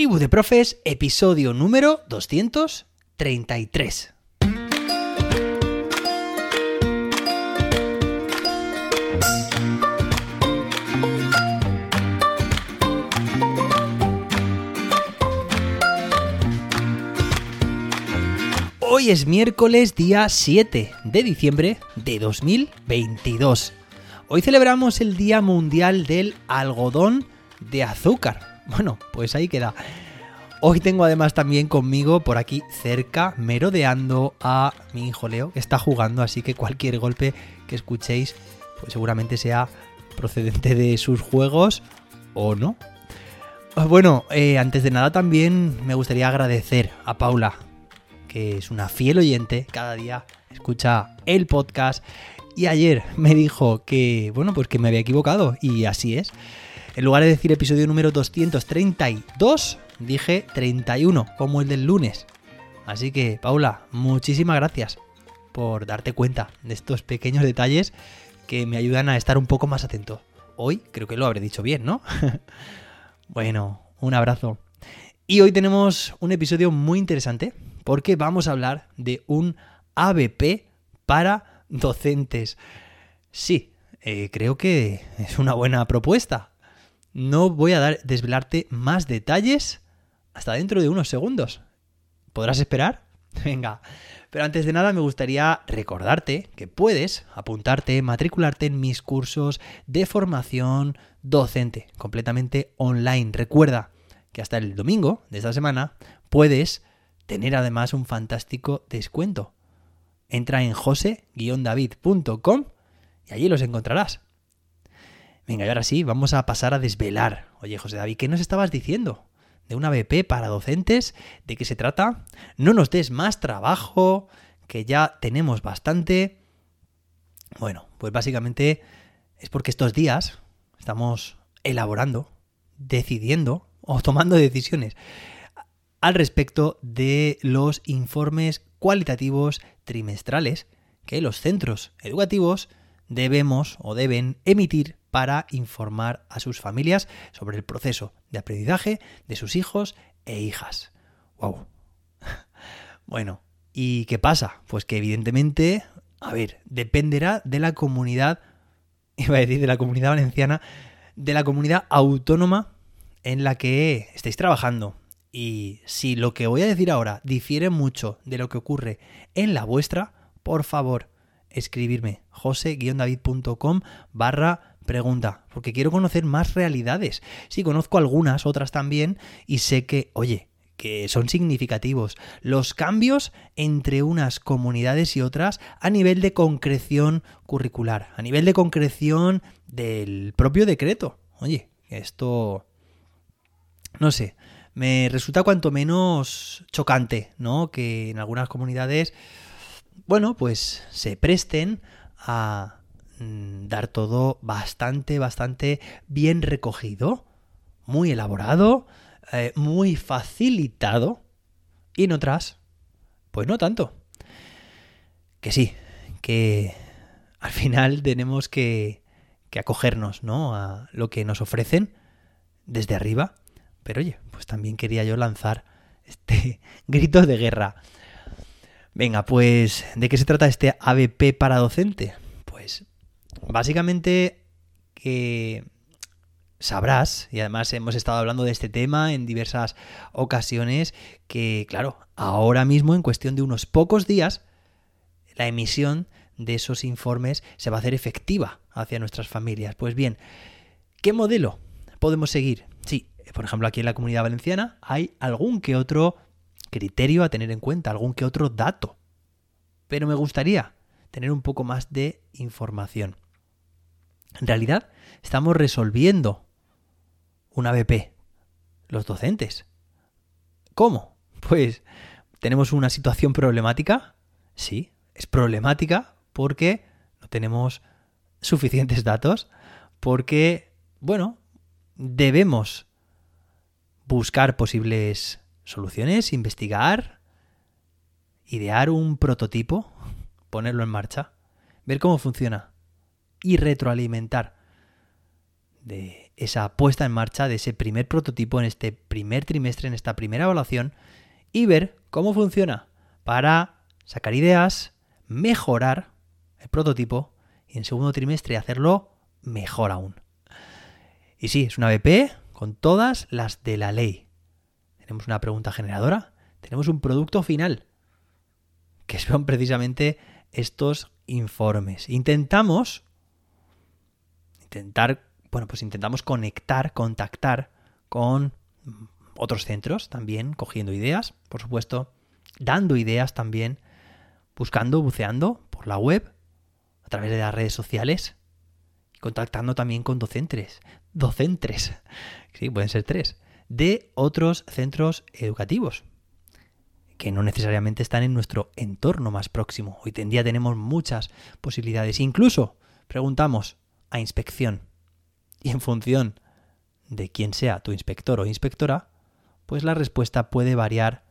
Tribu de Profes, episodio número 233. Hoy es miércoles día 7 de diciembre de 2022. Hoy celebramos el Día Mundial del Algodón de Azúcar. Bueno, pues ahí queda. Hoy tengo además también conmigo por aquí cerca, merodeando a mi hijo Leo, que está jugando, así que cualquier golpe que escuchéis, pues seguramente sea procedente de sus juegos o no. Bueno, eh, antes de nada también me gustaría agradecer a Paula, que es una fiel oyente, cada día escucha el podcast y ayer me dijo que, bueno, pues que me había equivocado y así es. En lugar de decir episodio número 232, dije 31, como el del lunes. Así que, Paula, muchísimas gracias por darte cuenta de estos pequeños detalles que me ayudan a estar un poco más atento. Hoy creo que lo habré dicho bien, ¿no? bueno, un abrazo. Y hoy tenemos un episodio muy interesante porque vamos a hablar de un ABP para docentes. Sí, eh, creo que es una buena propuesta. No voy a dar, desvelarte más detalles hasta dentro de unos segundos. ¿Podrás esperar? Venga. Pero antes de nada me gustaría recordarte que puedes apuntarte, matricularte en mis cursos de formación docente, completamente online. Recuerda que hasta el domingo de esta semana puedes tener además un fantástico descuento. Entra en jose-david.com y allí los encontrarás. Venga, y ahora sí, vamos a pasar a desvelar. Oye, José David, ¿qué nos estabas diciendo? ¿De una BP para docentes? ¿De qué se trata? No nos des más trabajo, que ya tenemos bastante. Bueno, pues básicamente es porque estos días estamos elaborando, decidiendo o tomando decisiones al respecto de los informes cualitativos trimestrales que los centros educativos debemos o deben emitir para informar a sus familias sobre el proceso de aprendizaje de sus hijos e hijas. ¡Wow! Bueno, ¿y qué pasa? Pues que evidentemente, a ver, dependerá de la comunidad, iba a decir de la comunidad valenciana, de la comunidad autónoma en la que estéis trabajando. Y si lo que voy a decir ahora difiere mucho de lo que ocurre en la vuestra, por favor, escribirme jose-david.com barra pregunta, porque quiero conocer más realidades. Sí, conozco algunas, otras también, y sé que, oye, que son significativos. Los cambios entre unas comunidades y otras a nivel de concreción curricular, a nivel de concreción del propio decreto. Oye, esto... No sé, me resulta cuanto menos chocante, ¿no? Que en algunas comunidades, bueno, pues se presten a Mm, dar todo bastante, bastante bien recogido, muy elaborado, eh, muy facilitado, y en otras, pues no tanto. Que sí, que al final tenemos que, que acogernos, ¿no? A lo que nos ofrecen desde arriba. Pero oye, pues también quería yo lanzar este grito de guerra. Venga, pues, ¿de qué se trata este ABP para docente? Básicamente que sabrás, y además hemos estado hablando de este tema en diversas ocasiones, que claro, ahora mismo en cuestión de unos pocos días, la emisión de esos informes se va a hacer efectiva hacia nuestras familias. Pues bien, ¿qué modelo podemos seguir? Sí, por ejemplo, aquí en la comunidad valenciana hay algún que otro criterio a tener en cuenta, algún que otro dato. Pero me gustaría tener un poco más de información. En realidad, estamos resolviendo una BP, los docentes. ¿Cómo? Pues tenemos una situación problemática. Sí, es problemática porque no tenemos suficientes datos, porque, bueno, debemos buscar posibles soluciones, investigar, idear un prototipo, ponerlo en marcha, ver cómo funciona y retroalimentar de esa puesta en marcha de ese primer prototipo en este primer trimestre, en esta primera evaluación, y ver cómo funciona para sacar ideas, mejorar el prototipo y en segundo trimestre hacerlo mejor aún. Y sí, es una BP con todas las de la ley. Tenemos una pregunta generadora, tenemos un producto final, que son precisamente estos informes. Intentamos intentar, bueno, pues intentamos conectar, contactar con otros centros también, cogiendo ideas, por supuesto, dando ideas también, buscando, buceando por la web, a través de las redes sociales, y contactando también con docentes, docentes, sí, pueden ser tres, de otros centros educativos, que no necesariamente están en nuestro entorno más próximo. Hoy en día tenemos muchas posibilidades. Incluso preguntamos a inspección. Y en función de quién sea tu inspector o inspectora, pues la respuesta puede variar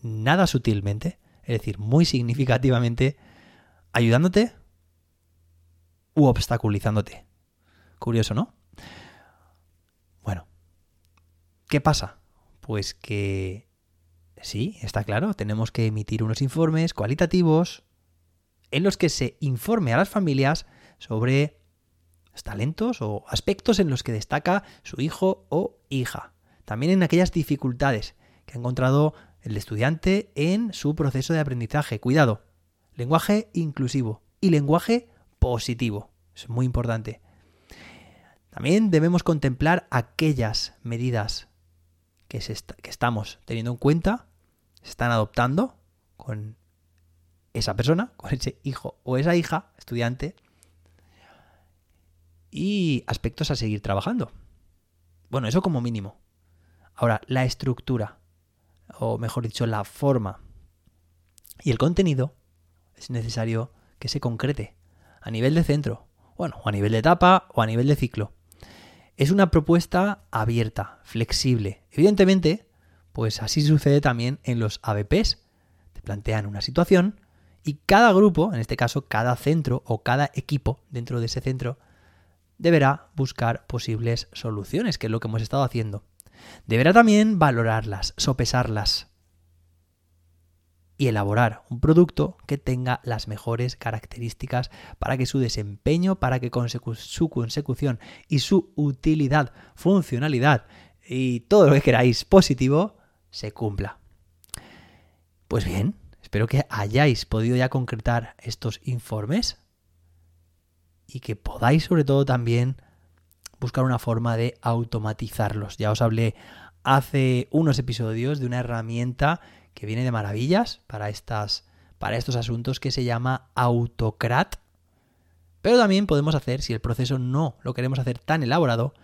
nada sutilmente, es decir, muy significativamente, ayudándote u obstaculizándote. Curioso, ¿no? Bueno, ¿qué pasa? Pues que Sí, está claro, tenemos que emitir unos informes cualitativos en los que se informe a las familias sobre talentos o aspectos en los que destaca su hijo o hija. También en aquellas dificultades que ha encontrado el estudiante en su proceso de aprendizaje. Cuidado, lenguaje inclusivo y lenguaje positivo. Es muy importante. También debemos contemplar aquellas medidas que, que estamos teniendo en cuenta se están adoptando con esa persona, con ese hijo o esa hija, estudiante, y aspectos a seguir trabajando. Bueno, eso como mínimo. Ahora, la estructura, o mejor dicho, la forma y el contenido es necesario que se concrete a nivel de centro, bueno, o a nivel de etapa o a nivel de ciclo. Es una propuesta abierta, flexible. Evidentemente, pues así sucede también en los ABPs. Te plantean una situación y cada grupo, en este caso cada centro o cada equipo dentro de ese centro, deberá buscar posibles soluciones, que es lo que hemos estado haciendo. Deberá también valorarlas, sopesarlas y elaborar un producto que tenga las mejores características para que su desempeño, para que su consecución y su utilidad, funcionalidad y todo lo que queráis positivo se cumpla. Pues bien, espero que hayáis podido ya concretar estos informes y que podáis sobre todo también buscar una forma de automatizarlos. Ya os hablé hace unos episodios de una herramienta que viene de maravillas para, estas, para estos asuntos que se llama Autocrat. Pero también podemos hacer, si el proceso no lo queremos hacer tan elaborado,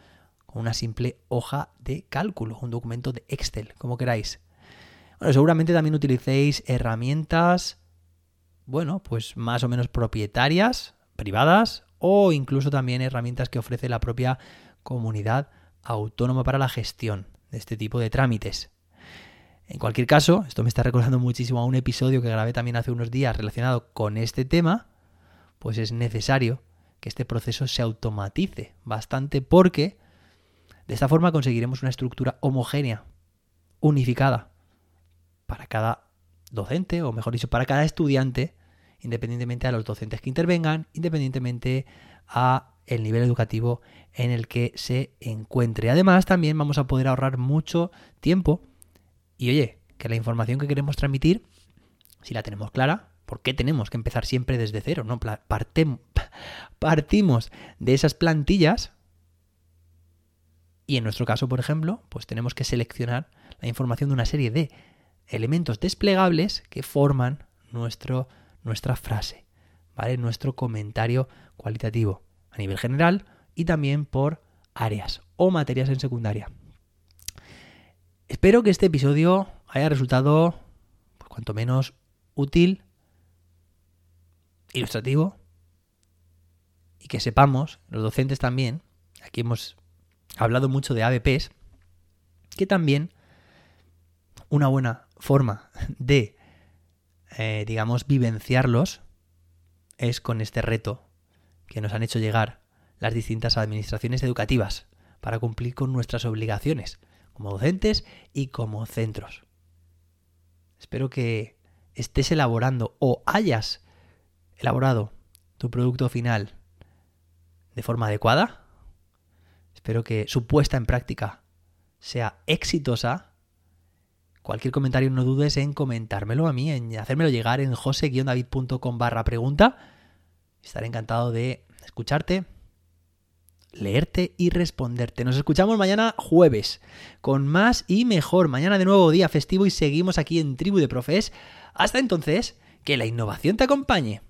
con una simple hoja de cálculo, un documento de Excel, como queráis. Bueno, seguramente también utilicéis herramientas, bueno, pues más o menos propietarias, privadas, o incluso también herramientas que ofrece la propia comunidad autónoma para la gestión de este tipo de trámites. En cualquier caso, esto me está recordando muchísimo a un episodio que grabé también hace unos días relacionado con este tema, pues es necesario que este proceso se automatice bastante porque de esta forma conseguiremos una estructura homogénea, unificada, para cada docente, o mejor dicho, para cada estudiante, independientemente a los docentes que intervengan, independientemente a el nivel educativo en el que se encuentre. Además, también vamos a poder ahorrar mucho tiempo y oye, que la información que queremos transmitir, si la tenemos clara, ¿por qué tenemos que empezar siempre desde cero? No partimos de esas plantillas y en nuestro caso, por ejemplo, pues tenemos que seleccionar la información de una serie de elementos desplegables que forman nuestro, nuestra frase, ¿vale? Nuestro comentario cualitativo a nivel general y también por áreas o materias en secundaria. Espero que este episodio haya resultado, pues, cuanto menos útil, ilustrativo y que sepamos, los docentes también, aquí hemos hablado mucho de ABPs, que también una buena forma de, eh, digamos, vivenciarlos es con este reto que nos han hecho llegar las distintas administraciones educativas para cumplir con nuestras obligaciones como docentes y como centros. Espero que estés elaborando o hayas elaborado tu producto final de forma adecuada. Espero que su puesta en práctica sea exitosa. Cualquier comentario no dudes en comentármelo a mí, en hacérmelo llegar en jose-david.com barra pregunta. Estaré encantado de escucharte, leerte y responderte. Nos escuchamos mañana jueves con más y mejor. Mañana de nuevo día festivo y seguimos aquí en Tribu de Profes. Hasta entonces, que la innovación te acompañe.